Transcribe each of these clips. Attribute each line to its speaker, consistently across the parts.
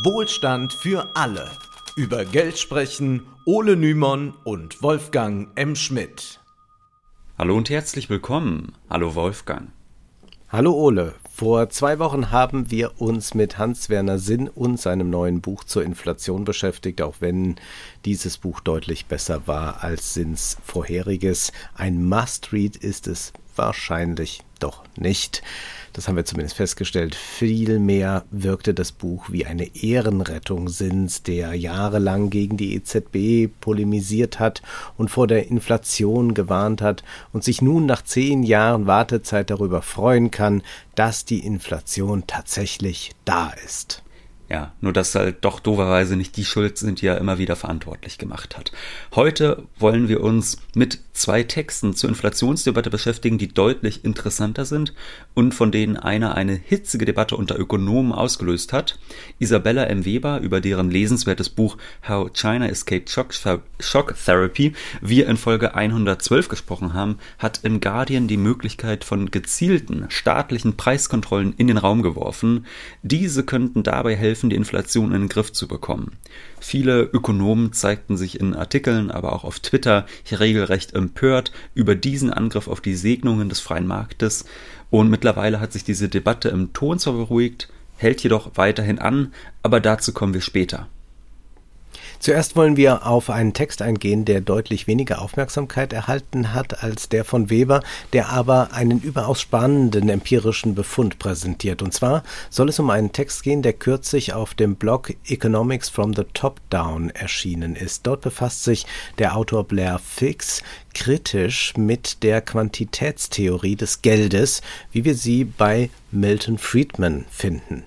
Speaker 1: Wohlstand für alle. Über Geld sprechen Ole Nymon und Wolfgang M. Schmidt.
Speaker 2: Hallo und herzlich willkommen. Hallo Wolfgang.
Speaker 3: Hallo Ole. Vor zwei Wochen haben wir uns mit Hans-Werner Sinn und seinem neuen Buch zur Inflation beschäftigt, auch wenn dieses Buch deutlich besser war als Sinns vorheriges. Ein Must-Read ist es wahrscheinlich doch nicht. Das haben wir zumindest festgestellt. Vielmehr wirkte das Buch wie eine Ehrenrettung Sinns, der jahrelang gegen die EZB polemisiert hat und vor der Inflation gewarnt hat und sich nun nach zehn Jahren Wartezeit darüber freuen kann, dass die Inflation tatsächlich da ist.
Speaker 2: Ja, nur dass halt doch doverweise nicht die Schuld sind, die er immer wieder verantwortlich gemacht hat. Heute wollen wir uns mit zwei Texten zur Inflationsdebatte beschäftigen, die deutlich interessanter sind und von denen einer eine hitzige Debatte unter Ökonomen ausgelöst hat. Isabella M. Weber, über deren lesenswertes Buch How China Escaped Shock, Shock Therapy wir in Folge 112 gesprochen haben, hat im Guardian die Möglichkeit von gezielten staatlichen Preiskontrollen in den Raum geworfen. Diese könnten dabei helfen, helfen, die Inflation in den Griff zu bekommen. Viele Ökonomen zeigten sich in Artikeln, aber auch auf Twitter hier regelrecht empört über diesen Angriff auf die Segnungen des freien Marktes und mittlerweile hat sich diese Debatte im Ton zwar beruhigt, hält jedoch weiterhin an, aber dazu kommen wir später.
Speaker 3: Zuerst wollen wir auf einen Text eingehen, der deutlich weniger Aufmerksamkeit erhalten hat als der von Weber, der aber einen überaus spannenden empirischen Befund präsentiert. Und zwar soll es um einen Text gehen, der kürzlich auf dem Blog Economics from the Top Down erschienen ist. Dort befasst sich der Autor Blair Fix kritisch mit der Quantitätstheorie des Geldes, wie wir sie bei Milton Friedman finden.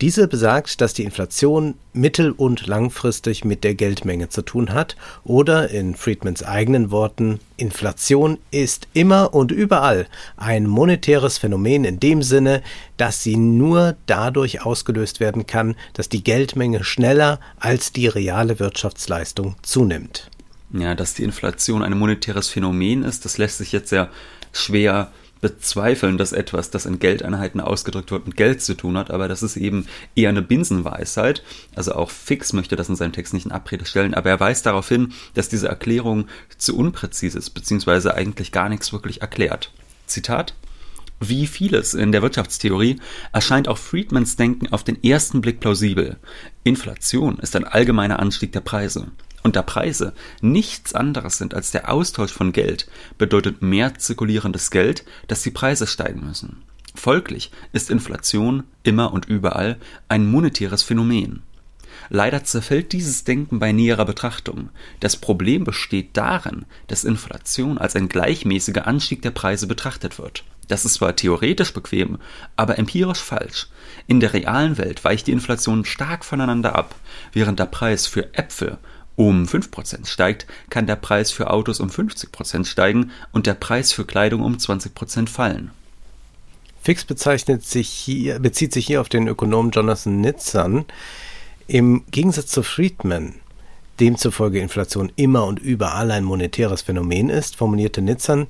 Speaker 3: Diese besagt, dass die Inflation mittel- und langfristig mit der Geldmenge zu tun hat oder in Friedmans eigenen Worten, Inflation ist immer und überall ein monetäres Phänomen in dem Sinne, dass sie nur dadurch ausgelöst werden kann, dass die Geldmenge schneller als die reale Wirtschaftsleistung zunimmt.
Speaker 2: Ja, dass die Inflation ein monetäres Phänomen ist, das lässt sich jetzt sehr schwer bezweifeln, dass etwas, das in Geldeinheiten ausgedrückt wird, mit Geld zu tun hat, aber das ist eben eher eine Binsenweisheit. Also auch Fix möchte das in seinem Text nicht in Abrede stellen, aber er weist darauf hin, dass diese Erklärung zu unpräzise ist, beziehungsweise eigentlich gar nichts wirklich erklärt. Zitat wie vieles in der Wirtschaftstheorie erscheint auch Friedmans Denken auf den ersten Blick plausibel. Inflation ist ein allgemeiner Anstieg der Preise und da Preise nichts anderes sind als der Austausch von Geld, bedeutet mehr zirkulierendes Geld, dass die Preise steigen müssen. Folglich ist Inflation immer und überall ein monetäres Phänomen. Leider zerfällt dieses Denken bei näherer Betrachtung. Das Problem besteht darin, dass Inflation als ein gleichmäßiger Anstieg der Preise betrachtet wird. Das ist zwar theoretisch bequem, aber empirisch falsch. In der realen Welt weicht die Inflation stark voneinander ab, während der Preis für Äpfel um 5% steigt, kann der Preis für Autos um 50% steigen und der Preis für Kleidung um 20% fallen.
Speaker 3: Fix bezeichnet sich hier, bezieht sich hier auf den Ökonomen Jonathan Nitzan. Im Gegensatz zu Friedman, demzufolge Inflation immer und überall ein monetäres Phänomen ist, formulierte Nitzan,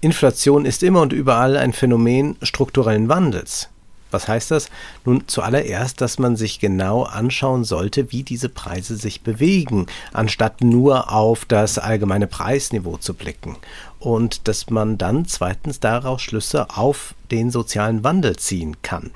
Speaker 3: Inflation ist immer und überall ein Phänomen strukturellen Wandels. Was heißt das? Nun zuallererst, dass man sich genau anschauen sollte, wie diese Preise sich bewegen, anstatt nur auf das allgemeine Preisniveau zu blicken. Und dass man dann zweitens daraus Schlüsse auf den sozialen Wandel ziehen kann.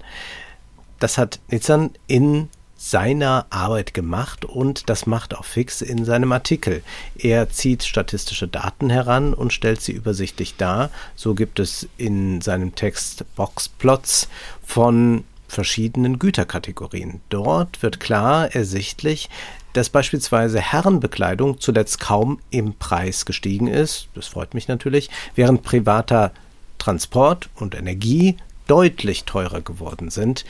Speaker 3: Das hat Nitzan in seiner Arbeit gemacht und das macht auch Fix in seinem Artikel. Er zieht statistische Daten heran und stellt sie übersichtlich dar. So gibt es in seinem Text Boxplots von verschiedenen Güterkategorien. Dort wird klar ersichtlich, dass beispielsweise Herrenbekleidung zuletzt kaum im Preis gestiegen ist, das freut mich natürlich, während privater Transport und Energie deutlich teurer geworden sind.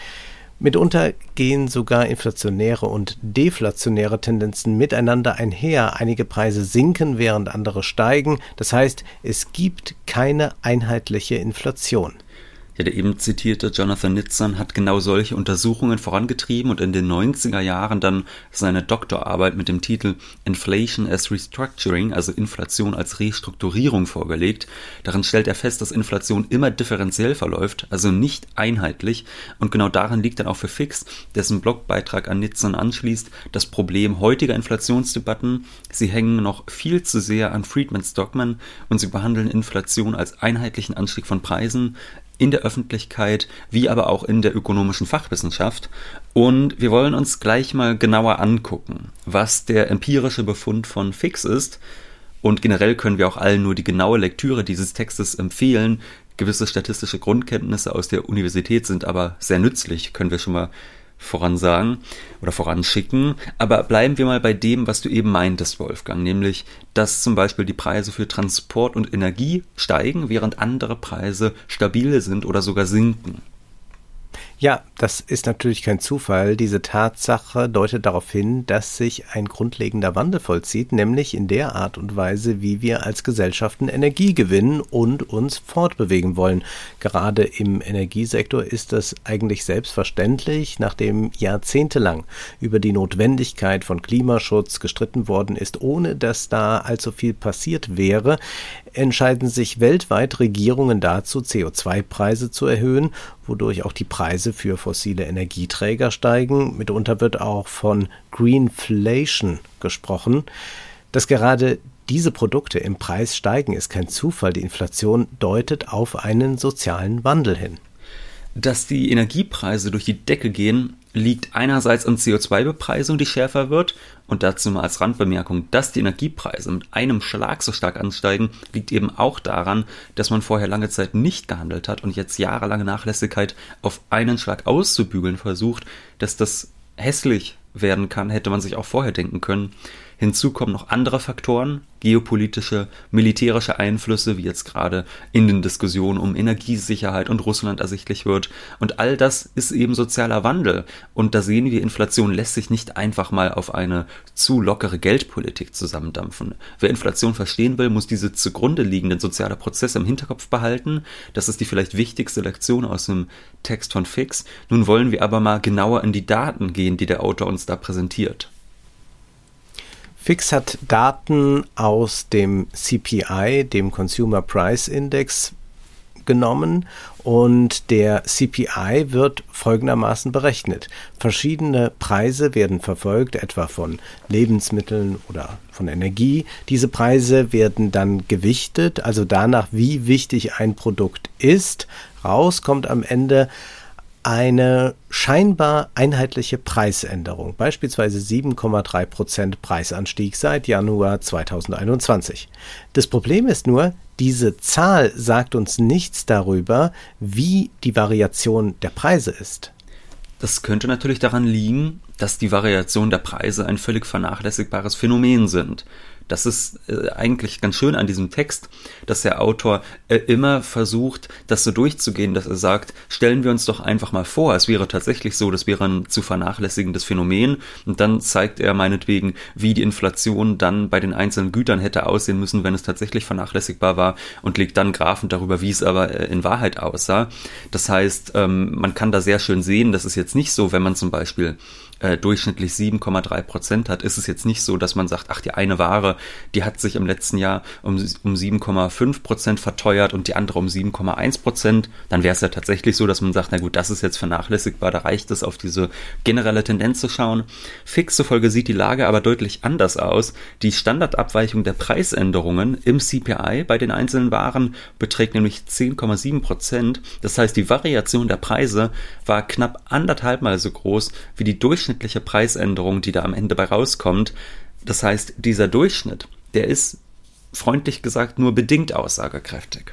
Speaker 3: Mitunter gehen sogar inflationäre und deflationäre Tendenzen miteinander einher. Einige Preise sinken, während andere steigen. Das heißt, es gibt keine einheitliche Inflation.
Speaker 2: Der eben zitierte Jonathan Nitzan hat genau solche Untersuchungen vorangetrieben und in den 90er Jahren dann seine Doktorarbeit mit dem Titel Inflation as Restructuring, also Inflation als Restrukturierung vorgelegt. Darin stellt er fest, dass Inflation immer differenziell verläuft, also nicht einheitlich und genau darin liegt dann auch für Fix, dessen Blogbeitrag an Nitzan anschließt, das Problem heutiger Inflationsdebatten. Sie hängen noch viel zu sehr an Friedman Stockman und sie behandeln Inflation als einheitlichen Anstieg von Preisen, in der Öffentlichkeit wie aber auch in der ökonomischen Fachwissenschaft. Und wir wollen uns gleich mal genauer angucken, was der empirische Befund von Fix ist. Und generell können wir auch allen nur die genaue Lektüre dieses Textes empfehlen. Gewisse statistische Grundkenntnisse aus der Universität sind aber sehr nützlich, können wir schon mal voransagen oder voranschicken. Aber bleiben wir mal bei dem, was du eben meintest, Wolfgang, nämlich, dass zum Beispiel die Preise für Transport und Energie steigen, während andere Preise stabil sind oder sogar sinken.
Speaker 3: Ja, das ist natürlich kein Zufall. Diese Tatsache deutet darauf hin, dass sich ein grundlegender Wandel vollzieht, nämlich in der Art und Weise, wie wir als Gesellschaften Energie gewinnen und uns fortbewegen wollen. Gerade im Energiesektor ist das eigentlich selbstverständlich, nachdem jahrzehntelang über die Notwendigkeit von Klimaschutz gestritten worden ist, ohne dass da allzu viel passiert wäre, entscheiden sich weltweit Regierungen dazu, CO2-Preise zu erhöhen, wodurch auch die Preise für fossile Energieträger steigen. Mitunter wird auch von Greenflation gesprochen. Dass gerade diese Produkte im Preis steigen, ist kein Zufall. Die Inflation deutet auf einen sozialen Wandel hin.
Speaker 2: Dass die Energiepreise durch die Decke gehen, liegt einerseits an CO2-Bepreisung, die schärfer wird, und dazu mal als Randbemerkung, dass die Energiepreise mit einem Schlag so stark ansteigen, liegt eben auch daran, dass man vorher lange Zeit nicht gehandelt hat und jetzt jahrelange Nachlässigkeit auf einen Schlag auszubügeln versucht, dass das hässlich werden kann, hätte man sich auch vorher denken können. Hinzu kommen noch andere Faktoren, geopolitische, militärische Einflüsse, wie jetzt gerade in den Diskussionen um Energiesicherheit und Russland ersichtlich wird. Und all das ist eben sozialer Wandel. Und da sehen wir, Inflation lässt sich nicht einfach mal auf eine zu lockere Geldpolitik zusammendampfen. Wer Inflation verstehen will, muss diese zugrunde liegenden soziale Prozesse im Hinterkopf behalten. Das ist die vielleicht wichtigste Lektion aus dem Text von Fix. Nun wollen wir aber mal genauer in die Daten gehen, die der Autor uns da präsentiert.
Speaker 3: Fix hat Daten aus dem CPI, dem Consumer Price Index, genommen und der CPI wird folgendermaßen berechnet. Verschiedene Preise werden verfolgt, etwa von Lebensmitteln oder von Energie. Diese Preise werden dann gewichtet, also danach, wie wichtig ein Produkt ist. Raus kommt am Ende eine scheinbar einheitliche Preisänderung, beispielsweise 7,3 Prozent Preisanstieg seit Januar 2021. Das Problem ist nur, diese Zahl sagt uns nichts darüber, wie die Variation der Preise ist.
Speaker 2: Das könnte natürlich daran liegen, dass die Variation der Preise ein völlig vernachlässigbares Phänomen sind. Das ist äh, eigentlich ganz schön an diesem Text, dass der Autor äh, immer versucht, das so durchzugehen, dass er sagt, stellen wir uns doch einfach mal vor, es wäre tatsächlich so, das wäre ein zu vernachlässigendes Phänomen und dann zeigt er meinetwegen, wie die Inflation dann bei den einzelnen Gütern hätte aussehen müssen, wenn es tatsächlich vernachlässigbar war und legt dann Graphen darüber, wie es aber äh, in Wahrheit aussah. Das heißt, ähm, man kann da sehr schön sehen, das ist jetzt nicht so, wenn man zum Beispiel äh, durchschnittlich 7,3 Prozent hat, ist es jetzt nicht so, dass man sagt, ach, die eine Ware, die hat sich im letzten Jahr um, um 7,5 Prozent verteuert und die andere um 7,1 Prozent. Dann wäre es ja tatsächlich so, dass man sagt, na gut, das ist jetzt vernachlässigbar, da reicht es, auf diese generelle Tendenz zu schauen. Fix zufolge sieht die Lage aber deutlich anders aus. Die Standardabweichung der Preisänderungen im CPI bei den einzelnen Waren beträgt nämlich 10,7 Prozent. Das heißt, die Variation der Preise war knapp anderthalb Mal so groß wie die durchschnittliche durchschnittliche Preisänderung, die da am Ende bei rauskommt. Das heißt, dieser Durchschnitt, der ist freundlich gesagt nur bedingt aussagekräftig.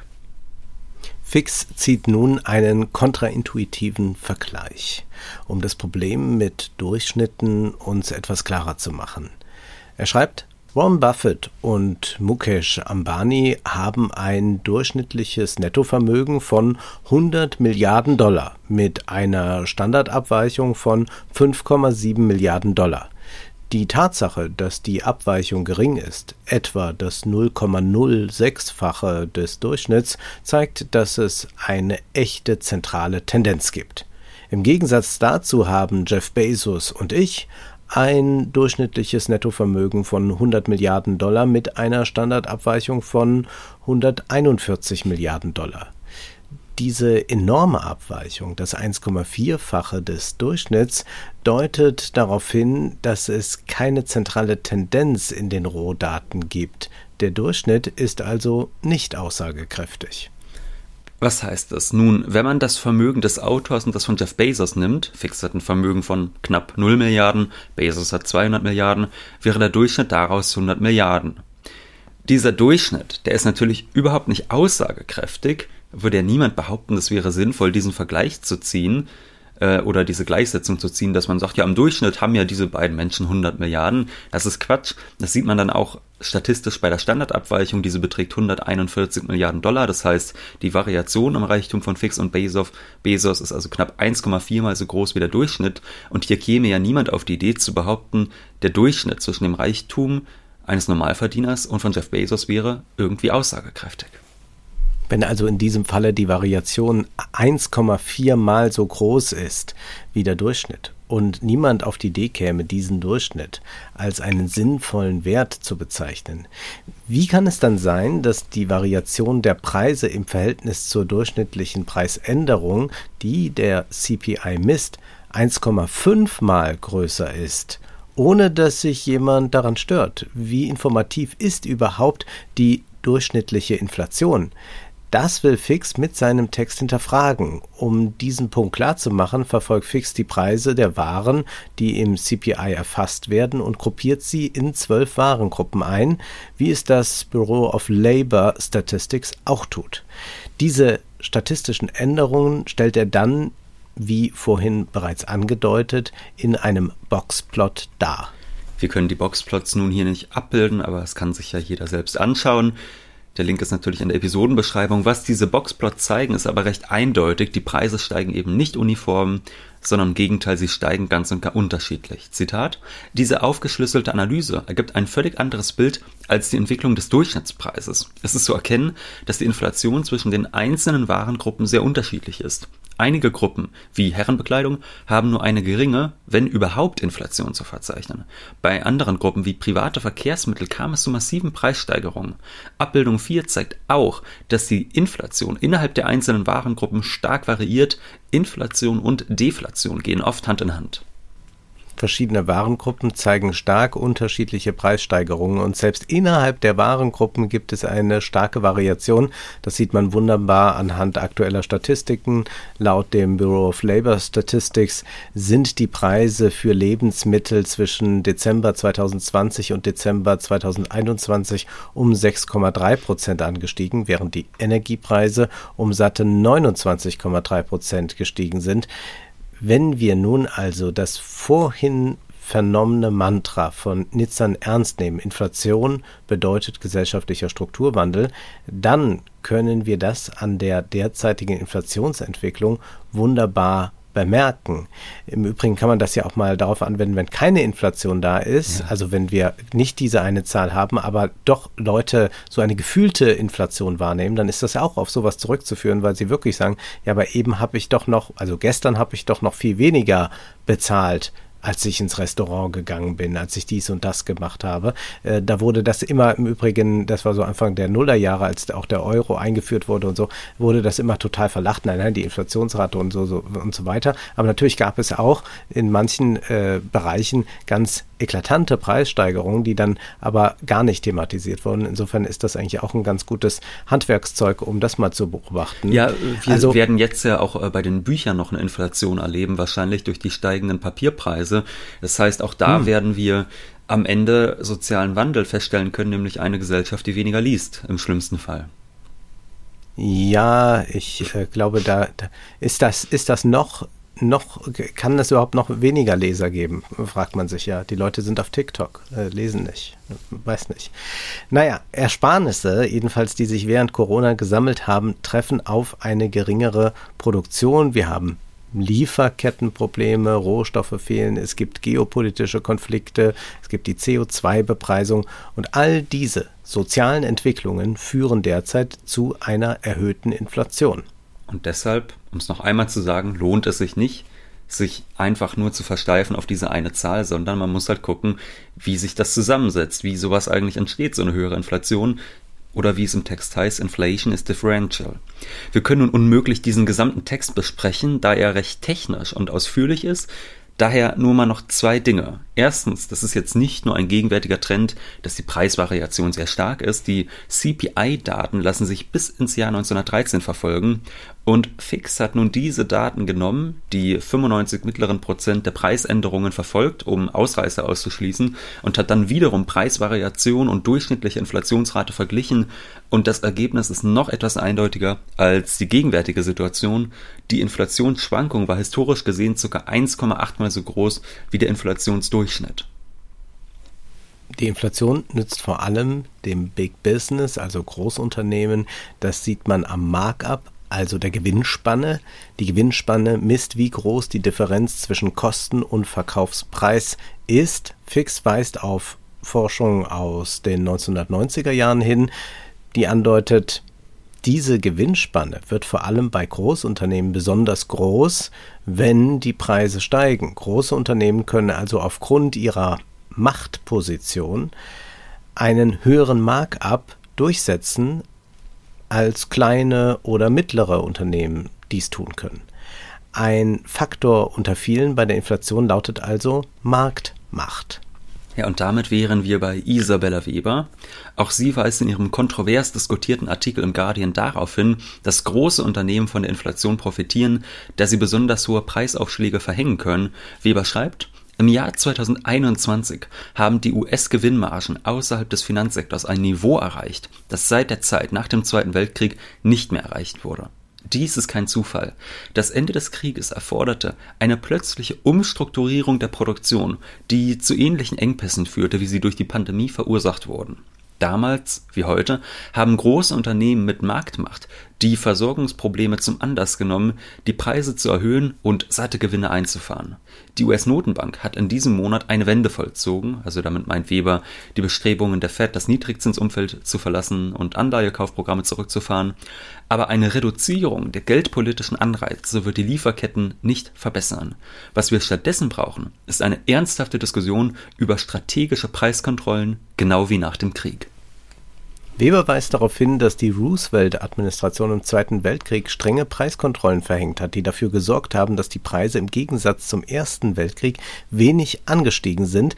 Speaker 3: Fix zieht nun einen kontraintuitiven Vergleich, um das Problem mit Durchschnitten uns etwas klarer zu machen. Er schreibt, Warren Buffett und Mukesh Ambani haben ein durchschnittliches Nettovermögen von 100 Milliarden Dollar mit einer Standardabweichung von 5,7 Milliarden Dollar. Die Tatsache, dass die Abweichung gering ist, etwa das 0,06-fache des Durchschnitts, zeigt, dass es eine echte zentrale Tendenz gibt. Im Gegensatz dazu haben Jeff Bezos und ich ein durchschnittliches Nettovermögen von 100 Milliarden Dollar mit einer Standardabweichung von 141 Milliarden Dollar diese enorme Abweichung, das 1,4-fache des Durchschnitts, deutet darauf hin, dass es keine zentrale Tendenz in den Rohdaten gibt. Der Durchschnitt ist also nicht aussagekräftig.
Speaker 2: Was heißt das? Nun, wenn man das Vermögen des Autors und das von Jeff Bezos nimmt, Fix hat ein Vermögen von knapp 0 Milliarden, Bezos hat 200 Milliarden, wäre der Durchschnitt daraus 100 Milliarden. Dieser Durchschnitt, der ist natürlich überhaupt nicht aussagekräftig, würde ja niemand behaupten, es wäre sinnvoll, diesen Vergleich zu ziehen äh, oder diese Gleichsetzung zu ziehen, dass man sagt, ja, im Durchschnitt haben ja diese beiden Menschen 100 Milliarden. Das ist Quatsch. Das sieht man dann auch statistisch bei der Standardabweichung. Diese beträgt 141 Milliarden Dollar. Das heißt, die Variation im Reichtum von Fix und Bezos, Bezos ist also knapp 1,4 mal so groß wie der Durchschnitt. Und hier käme ja niemand auf die Idee zu behaupten, der Durchschnitt zwischen dem Reichtum eines Normalverdieners und von Jeff Bezos wäre irgendwie aussagekräftig.
Speaker 3: Wenn also in diesem Falle die Variation 1,4 mal so groß ist wie der Durchschnitt und niemand auf die Idee käme, diesen Durchschnitt als einen sinnvollen Wert zu bezeichnen, wie kann es dann sein, dass die Variation der Preise im Verhältnis zur durchschnittlichen Preisänderung, die der CPI misst, 1,5 mal größer ist? ohne dass sich jemand daran stört. Wie informativ ist überhaupt die durchschnittliche Inflation? Das will Fix mit seinem Text hinterfragen. Um diesen Punkt klarzumachen, verfolgt Fix die Preise der Waren, die im CPI erfasst werden, und gruppiert sie in zwölf Warengruppen ein, wie es das Bureau of Labor Statistics auch tut. Diese statistischen Änderungen stellt er dann, wie vorhin bereits angedeutet, in einem Boxplot dar.
Speaker 2: Wir können die Boxplots nun hier nicht abbilden, aber es kann sich ja jeder selbst anschauen. Der Link ist natürlich in der Episodenbeschreibung. Was diese Boxplots zeigen, ist aber recht eindeutig. Die Preise steigen eben nicht uniform, sondern im Gegenteil, sie steigen ganz und gar unterschiedlich. Zitat: Diese aufgeschlüsselte Analyse ergibt ein völlig anderes Bild als die Entwicklung des Durchschnittspreises. Es ist zu erkennen, dass die Inflation zwischen den einzelnen Warengruppen sehr unterschiedlich ist. Einige Gruppen, wie Herrenbekleidung, haben nur eine geringe, wenn überhaupt Inflation zu verzeichnen. Bei anderen Gruppen wie private Verkehrsmittel kam es zu massiven Preissteigerungen. Abbildung 4 zeigt auch, dass die Inflation innerhalb der einzelnen Warengruppen stark variiert. Inflation und Deflation gehen oft Hand in Hand.
Speaker 3: Verschiedene Warengruppen zeigen stark unterschiedliche Preissteigerungen und selbst innerhalb der Warengruppen gibt es eine starke Variation. Das sieht man wunderbar anhand aktueller Statistiken. Laut dem Bureau of Labor Statistics sind die Preise für Lebensmittel zwischen Dezember 2020 und Dezember 2021 um 6,3 Prozent angestiegen, während die Energiepreise um satte 29,3 Prozent gestiegen sind. Wenn wir nun also das vorhin vernommene Mantra von Nitzan ernst nehmen, Inflation bedeutet gesellschaftlicher Strukturwandel, dann können wir das an der derzeitigen Inflationsentwicklung wunderbar bemerken. Im Übrigen kann man das ja auch mal darauf anwenden, wenn keine Inflation da ist, ja. also wenn wir nicht diese eine Zahl haben, aber doch Leute so eine gefühlte Inflation wahrnehmen, dann ist das ja auch auf sowas zurückzuführen, weil sie wirklich sagen, ja, aber eben habe ich doch noch, also gestern habe ich doch noch viel weniger bezahlt als ich ins Restaurant gegangen bin, als ich dies und das gemacht habe. Äh, da wurde das immer im Übrigen, das war so Anfang der Nullerjahre, als auch der Euro eingeführt wurde und so, wurde das immer total verlacht. Nein, nein, die Inflationsrate und so, so und so weiter. Aber natürlich gab es auch in manchen äh, Bereichen ganz eklatante Preissteigerungen, die dann aber gar nicht thematisiert wurden. Insofern ist das eigentlich auch ein ganz gutes Handwerkszeug, um das mal zu beobachten.
Speaker 2: Ja, wir also, werden jetzt ja auch äh, bei den Büchern noch eine Inflation erleben, wahrscheinlich durch die steigenden Papierpreise. Das heißt, auch da hm. werden wir am Ende sozialen Wandel feststellen können, nämlich eine Gesellschaft, die weniger liest, im schlimmsten Fall.
Speaker 3: Ja, ich äh, glaube, da, da, ist das ist das noch noch, kann es überhaupt noch weniger Leser geben, fragt man sich ja. Die Leute sind auf TikTok, äh, lesen nicht, weiß nicht. Naja, Ersparnisse, jedenfalls die sich während Corona gesammelt haben, treffen auf eine geringere Produktion. Wir haben Lieferkettenprobleme, Rohstoffe fehlen, es gibt geopolitische Konflikte, es gibt die CO2-Bepreisung und all diese sozialen Entwicklungen führen derzeit zu einer erhöhten Inflation.
Speaker 2: Und deshalb, um es noch einmal zu sagen, lohnt es sich nicht, sich einfach nur zu versteifen auf diese eine Zahl, sondern man muss halt gucken, wie sich das zusammensetzt, wie sowas eigentlich entsteht, so eine höhere Inflation, oder wie es im Text heißt, Inflation is differential. Wir können nun unmöglich diesen gesamten Text besprechen, da er recht technisch und ausführlich ist, Daher nur mal noch zwei Dinge. Erstens, das ist jetzt nicht nur ein gegenwärtiger Trend, dass die Preisvariation sehr stark ist. Die CPI-Daten lassen sich bis ins Jahr 1913 verfolgen und Fix hat nun diese Daten genommen, die 95 mittleren Prozent der Preisänderungen verfolgt, um Ausreißer auszuschließen und hat dann wiederum Preisvariation und durchschnittliche Inflationsrate verglichen und das Ergebnis ist noch etwas eindeutiger als die gegenwärtige Situation. Die Inflationsschwankung war historisch gesehen ca. 1,8 mal so groß wie der Inflationsdurchschnitt.
Speaker 3: Die Inflation nützt vor allem dem Big Business, also Großunternehmen. Das sieht man am Markup, also der Gewinnspanne. Die Gewinnspanne misst, wie groß die Differenz zwischen Kosten und Verkaufspreis ist. Fix weist auf Forschung aus den 1990er Jahren hin die andeutet, diese Gewinnspanne wird vor allem bei Großunternehmen besonders groß, wenn die Preise steigen. Große Unternehmen können also aufgrund ihrer Machtposition einen höheren Markup durchsetzen, als kleine oder mittlere Unternehmen dies tun können. Ein Faktor unter vielen bei der Inflation lautet also Marktmacht.
Speaker 2: Ja, und damit wären wir bei Isabella Weber. Auch sie weist in ihrem kontrovers diskutierten Artikel im Guardian darauf hin, dass große Unternehmen von der Inflation profitieren, da sie besonders hohe Preisaufschläge verhängen können. Weber schreibt, im Jahr 2021 haben die US-Gewinnmargen außerhalb des Finanzsektors ein Niveau erreicht, das seit der Zeit nach dem Zweiten Weltkrieg nicht mehr erreicht wurde. Dies ist kein Zufall. Das Ende des Krieges erforderte eine plötzliche Umstrukturierung der Produktion, die zu ähnlichen Engpässen führte, wie sie durch die Pandemie verursacht wurden. Damals wie heute haben große Unternehmen mit Marktmacht die Versorgungsprobleme zum Anlass genommen, die Preise zu erhöhen und satte Gewinne einzufahren. Die US-Notenbank hat in diesem Monat eine Wende vollzogen, also damit meint Weber die Bestrebungen der Fed, das Niedrigzinsumfeld zu verlassen und Anleihekaufprogramme zurückzufahren. Aber eine Reduzierung der geldpolitischen Anreize wird die Lieferketten nicht verbessern. Was wir stattdessen brauchen, ist eine ernsthafte Diskussion über strategische Preiskontrollen, genau wie nach dem Krieg.
Speaker 3: Weber weist darauf hin, dass die Roosevelt-Administration im Zweiten Weltkrieg strenge Preiskontrollen verhängt hat, die dafür gesorgt haben, dass die Preise im Gegensatz zum Ersten Weltkrieg wenig angestiegen sind,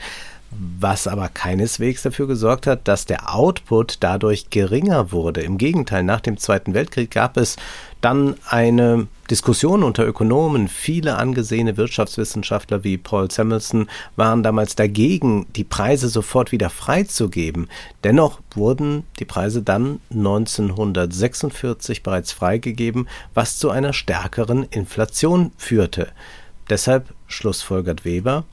Speaker 3: was aber keineswegs dafür gesorgt hat, dass der Output dadurch geringer wurde. Im Gegenteil, nach dem Zweiten Weltkrieg gab es dann eine Diskussion unter Ökonomen. Viele angesehene Wirtschaftswissenschaftler wie Paul Samuelson waren damals dagegen, die Preise sofort wieder freizugeben. Dennoch wurden die Preise dann 1946 bereits freigegeben, was zu einer stärkeren Inflation führte. Deshalb schlussfolgert Weber,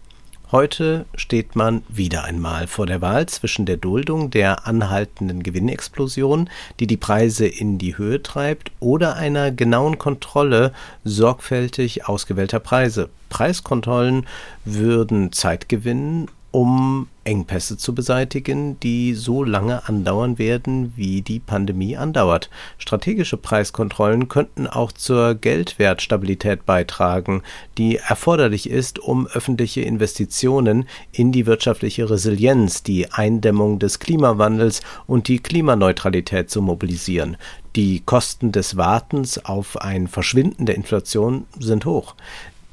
Speaker 3: Heute steht man wieder einmal vor der Wahl zwischen der Duldung der anhaltenden Gewinnexplosion, die die Preise in die Höhe treibt, oder einer genauen Kontrolle sorgfältig ausgewählter Preise. Preiskontrollen würden Zeit gewinnen um Engpässe zu beseitigen, die so lange andauern werden, wie die Pandemie andauert. Strategische Preiskontrollen könnten auch zur Geldwertstabilität beitragen, die erforderlich ist, um öffentliche Investitionen in die wirtschaftliche Resilienz, die Eindämmung des Klimawandels und die Klimaneutralität zu mobilisieren. Die Kosten des Wartens auf ein Verschwinden der Inflation sind hoch.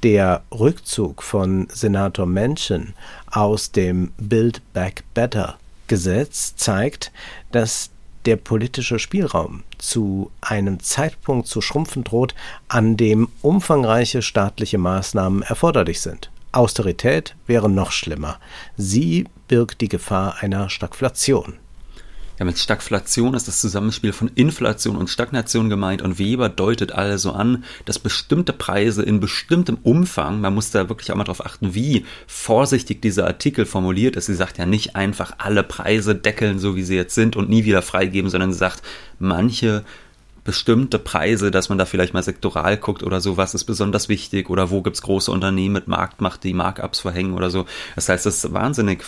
Speaker 3: Der Rückzug von Senator Manchin aus dem Build Back Better Gesetz zeigt, dass der politische Spielraum zu einem Zeitpunkt zu schrumpfen droht, an dem umfangreiche staatliche Maßnahmen erforderlich sind. Austerität wäre noch schlimmer. Sie birgt die Gefahr einer Stagflation.
Speaker 2: Ja, mit Stagflation ist das Zusammenspiel von Inflation und Stagnation gemeint und Weber deutet also an, dass bestimmte Preise in bestimmtem Umfang, man muss da wirklich auch mal darauf achten, wie vorsichtig dieser Artikel formuliert ist. Sie sagt ja nicht einfach alle Preise deckeln, so wie sie jetzt sind und nie wieder freigeben, sondern sie sagt, manche bestimmte Preise, dass man da vielleicht mal sektoral guckt oder so, was ist besonders wichtig oder wo gibt's große Unternehmen mit Marktmacht, die Markups verhängen oder so. Das heißt, das ist wahnsinnig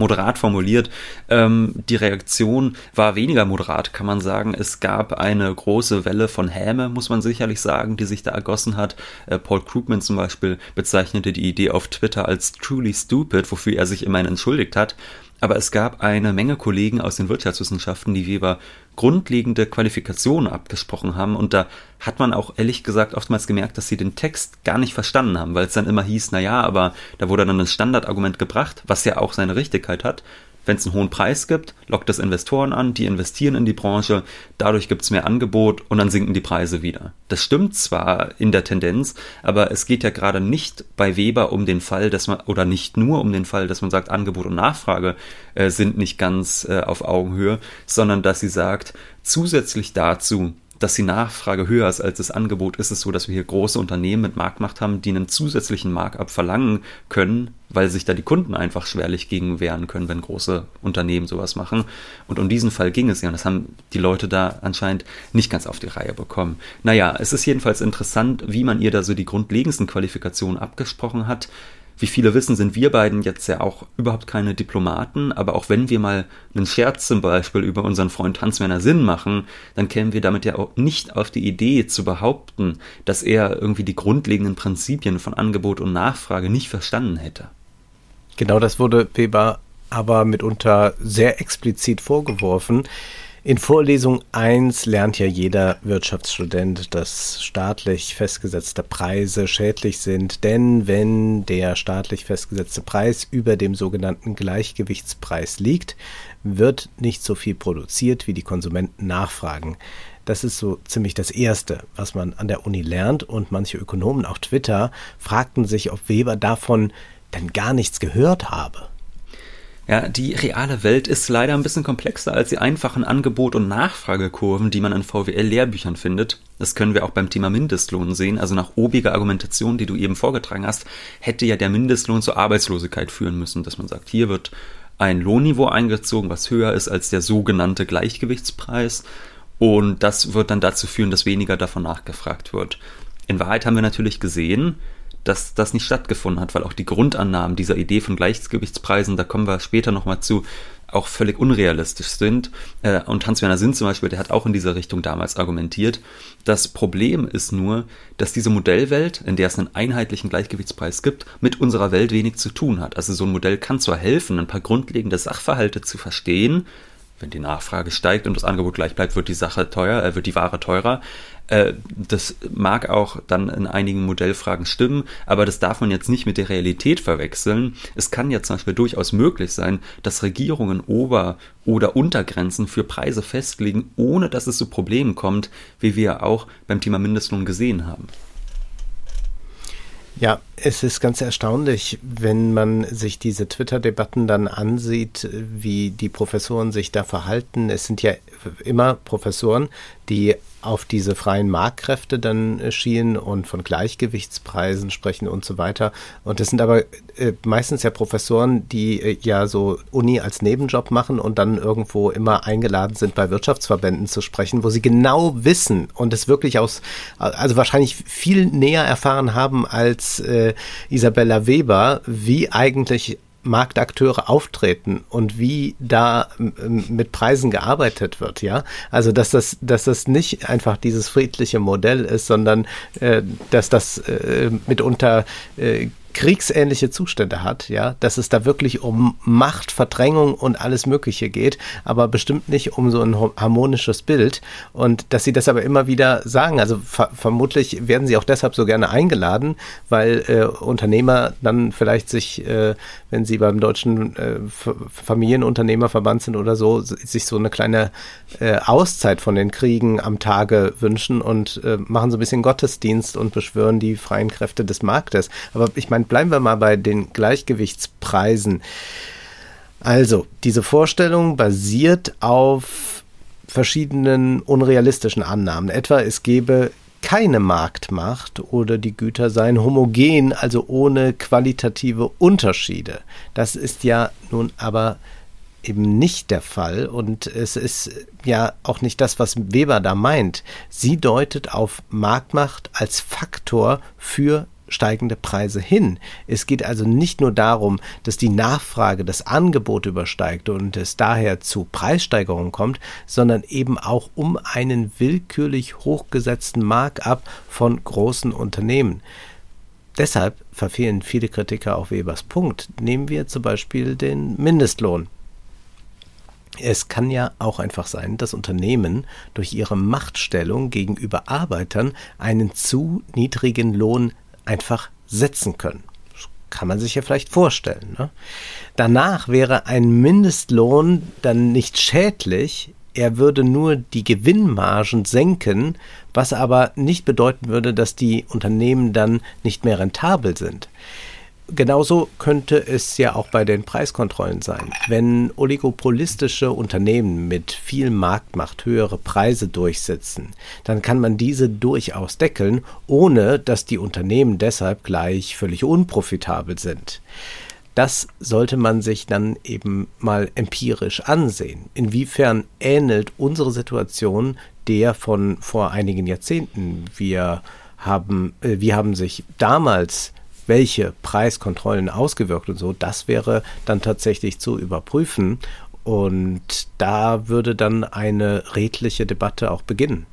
Speaker 2: moderat formuliert. Ähm, die Reaktion war weniger moderat, kann man sagen. Es gab eine große Welle von Häme, muss man sicherlich sagen, die sich da ergossen hat. Äh, Paul Krugman zum Beispiel bezeichnete die Idee auf Twitter als truly stupid, wofür er sich immerhin entschuldigt hat. Aber es gab eine Menge Kollegen aus den Wirtschaftswissenschaften, die Weber grundlegende Qualifikationen abgesprochen haben. Und da hat man auch ehrlich gesagt oftmals gemerkt, dass sie den Text gar nicht verstanden haben, weil es dann immer hieß, na ja, aber da wurde dann ein Standardargument gebracht, was ja auch seine Richtigkeit hat. Wenn es einen hohen Preis gibt, lockt das Investoren an, die investieren in die Branche, dadurch gibt es mehr Angebot und dann sinken die Preise wieder. Das stimmt zwar in der Tendenz, aber es geht ja gerade nicht bei Weber um den Fall, dass man, oder nicht nur um den Fall, dass man sagt, Angebot und Nachfrage äh, sind nicht ganz äh, auf Augenhöhe, sondern dass sie sagt, zusätzlich dazu dass die Nachfrage höher ist als das Angebot, ist es so, dass wir hier große Unternehmen mit Marktmacht haben, die einen zusätzlichen Markup verlangen können, weil sich da die Kunden einfach schwerlich gegen wehren können, wenn große Unternehmen sowas machen. Und um diesen Fall ging es ja. Und das haben die Leute da anscheinend nicht ganz auf die Reihe bekommen. Naja, es ist jedenfalls interessant, wie man ihr da so die grundlegendsten Qualifikationen abgesprochen hat. Wie viele wissen, sind wir beiden jetzt ja auch überhaupt keine Diplomaten, aber auch wenn wir mal einen Scherz zum Beispiel über unseren Freund Hans-Werner Sinn machen, dann kämen wir damit ja auch nicht auf die Idee zu behaupten, dass er irgendwie die grundlegenden Prinzipien von Angebot und Nachfrage nicht verstanden hätte.
Speaker 3: Genau das wurde Weber aber mitunter sehr explizit vorgeworfen. In Vorlesung 1 lernt ja jeder Wirtschaftsstudent, dass staatlich festgesetzte Preise schädlich sind, denn wenn der staatlich festgesetzte Preis über dem sogenannten Gleichgewichtspreis liegt, wird nicht so viel produziert, wie die Konsumenten nachfragen. Das ist so ziemlich das Erste, was man an der Uni lernt und manche Ökonomen auf Twitter fragten sich, ob Weber davon denn gar nichts gehört habe.
Speaker 2: Ja, die reale Welt ist leider ein bisschen komplexer als die einfachen Angebot- und Nachfragekurven, die man in VWL-Lehrbüchern findet. Das können wir auch beim Thema Mindestlohn sehen. Also nach obiger Argumentation, die du eben vorgetragen hast, hätte ja der Mindestlohn zur Arbeitslosigkeit führen müssen, dass man sagt, hier wird ein Lohnniveau eingezogen, was höher ist als der sogenannte Gleichgewichtspreis. Und das wird dann dazu führen, dass weniger davon nachgefragt wird. In Wahrheit haben wir natürlich gesehen, dass das nicht stattgefunden hat, weil auch die Grundannahmen dieser Idee von Gleichgewichtspreisen, da kommen wir später nochmal zu, auch völlig unrealistisch sind. Äh, und Hans-Werner Sinn zum Beispiel, der hat auch in dieser Richtung damals argumentiert. Das Problem ist nur, dass diese Modellwelt, in der es einen einheitlichen Gleichgewichtspreis gibt, mit unserer Welt wenig zu tun hat. Also so ein Modell kann zwar helfen, ein paar grundlegende Sachverhalte zu verstehen, wenn die Nachfrage steigt und das Angebot gleich bleibt, wird die Sache teuer, äh, wird die Ware teurer. Äh, das mag auch dann in einigen Modellfragen stimmen, aber das darf man jetzt nicht mit der Realität verwechseln. Es kann ja zum Beispiel durchaus möglich sein, dass Regierungen Ober- oder Untergrenzen für Preise festlegen, ohne dass es zu Problemen kommt, wie wir auch beim Thema Mindestlohn gesehen haben.
Speaker 3: Ja, es ist ganz erstaunlich, wenn man sich diese Twitter-Debatten dann ansieht, wie die Professoren sich da verhalten. Es sind ja immer Professoren, die auf diese freien Marktkräfte dann schielen und von Gleichgewichtspreisen sprechen und so weiter. Und das sind aber äh, meistens ja Professoren, die äh, ja so Uni als Nebenjob machen und dann irgendwo immer eingeladen sind, bei Wirtschaftsverbänden zu sprechen, wo sie genau wissen und es wirklich aus, also wahrscheinlich viel näher erfahren haben als äh, Isabella Weber, wie eigentlich Marktakteure auftreten und wie da mit Preisen gearbeitet wird, ja. Also dass das, dass das nicht einfach dieses friedliche Modell ist, sondern äh, dass das äh, mitunter äh, kriegsähnliche Zustände hat, ja, dass es da wirklich um Macht, Verdrängung und alles Mögliche geht, aber bestimmt nicht um so ein harmonisches Bild und dass sie das aber immer wieder sagen. Also ver vermutlich werden sie auch deshalb so gerne eingeladen, weil äh, Unternehmer dann vielleicht sich, äh, wenn sie beim deutschen äh, Familienunternehmerverband sind oder so, sich so eine kleine äh, Auszeit von den Kriegen am Tage wünschen und äh, machen so ein bisschen Gottesdienst und beschwören die freien Kräfte des Marktes. Aber ich meine, bleiben wir mal bei den Gleichgewichtspreisen. Also, diese Vorstellung basiert auf verschiedenen unrealistischen Annahmen. Etwa, es gebe keine Marktmacht oder die Güter seien homogen, also ohne qualitative Unterschiede. Das ist ja nun aber eben nicht der Fall und es ist ja auch nicht das, was Weber da meint. Sie deutet auf Marktmacht als Faktor für steigende Preise hin. Es geht also nicht nur darum, dass die Nachfrage das Angebot übersteigt und es daher zu Preissteigerungen kommt, sondern eben auch um einen willkürlich hochgesetzten Markup von großen Unternehmen. Deshalb verfehlen viele Kritiker auch Webers Punkt. Nehmen wir zum Beispiel den Mindestlohn. Es kann ja auch einfach sein, dass Unternehmen durch ihre Machtstellung gegenüber Arbeitern einen zu niedrigen Lohn einfach setzen können. Das kann man sich ja vielleicht vorstellen. Ne? Danach wäre ein Mindestlohn dann nicht schädlich, er würde nur die Gewinnmargen senken, was aber nicht bedeuten würde, dass die Unternehmen dann nicht mehr rentabel sind. Genauso könnte es ja auch bei den Preiskontrollen sein. Wenn oligopolistische Unternehmen mit viel Marktmacht höhere Preise durchsetzen, dann kann man diese durchaus deckeln, ohne dass die Unternehmen deshalb gleich völlig unprofitabel sind. Das sollte man sich dann eben mal empirisch ansehen. Inwiefern ähnelt unsere Situation der von vor einigen Jahrzehnten? Wir haben, äh, haben sich damals welche Preiskontrollen ausgewirkt und so, das wäre dann tatsächlich zu überprüfen. Und da würde dann eine redliche Debatte auch beginnen.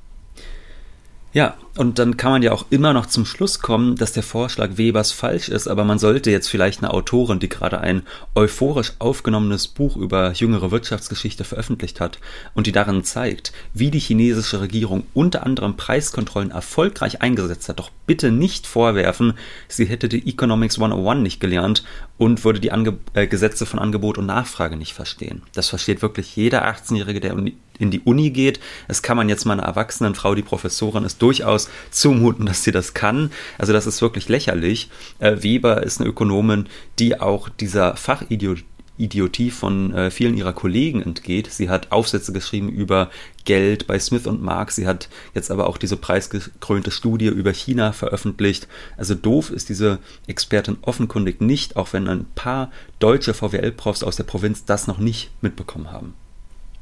Speaker 2: Ja, und dann kann man ja auch immer noch zum Schluss kommen, dass der Vorschlag Webers falsch ist, aber man sollte jetzt vielleicht eine Autorin, die gerade ein euphorisch aufgenommenes Buch über jüngere Wirtschaftsgeschichte veröffentlicht hat und die darin zeigt, wie die chinesische Regierung unter anderem Preiskontrollen erfolgreich eingesetzt hat, doch bitte nicht vorwerfen, sie hätte die Economics 101 nicht gelernt und würde die Ange äh, Gesetze von Angebot und Nachfrage nicht verstehen. Das versteht wirklich jeder 18-Jährige, der in die Uni geht. Es kann man jetzt mal einer erwachsenen Frau, die Professorin ist, durchaus zumuten, dass sie das kann. Also das ist wirklich lächerlich. Äh, Weber ist eine Ökonomin, die auch dieser Fachidiotie von äh, vielen ihrer Kollegen entgeht. Sie hat Aufsätze geschrieben über Geld bei Smith und Mark. Sie hat jetzt aber auch diese preisgekrönte Studie über China veröffentlicht. Also doof ist diese Expertin offenkundig nicht, auch wenn ein paar deutsche VWL-Profs aus der Provinz das noch nicht mitbekommen haben.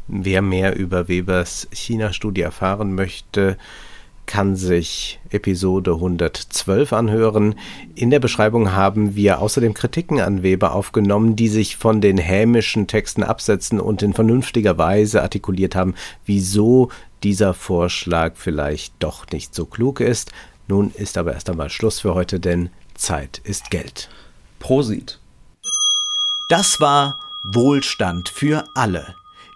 Speaker 3: Wer mehr über Webers China-Studie erfahren möchte, kann sich Episode 112 anhören. In der Beschreibung haben wir außerdem Kritiken an Weber aufgenommen, die sich von den hämischen Texten absetzen und in vernünftiger Weise artikuliert haben, wieso dieser Vorschlag vielleicht doch nicht so klug ist. Nun ist aber erst einmal Schluss für heute, denn Zeit ist Geld.
Speaker 2: Prosit.
Speaker 1: Das war Wohlstand für alle.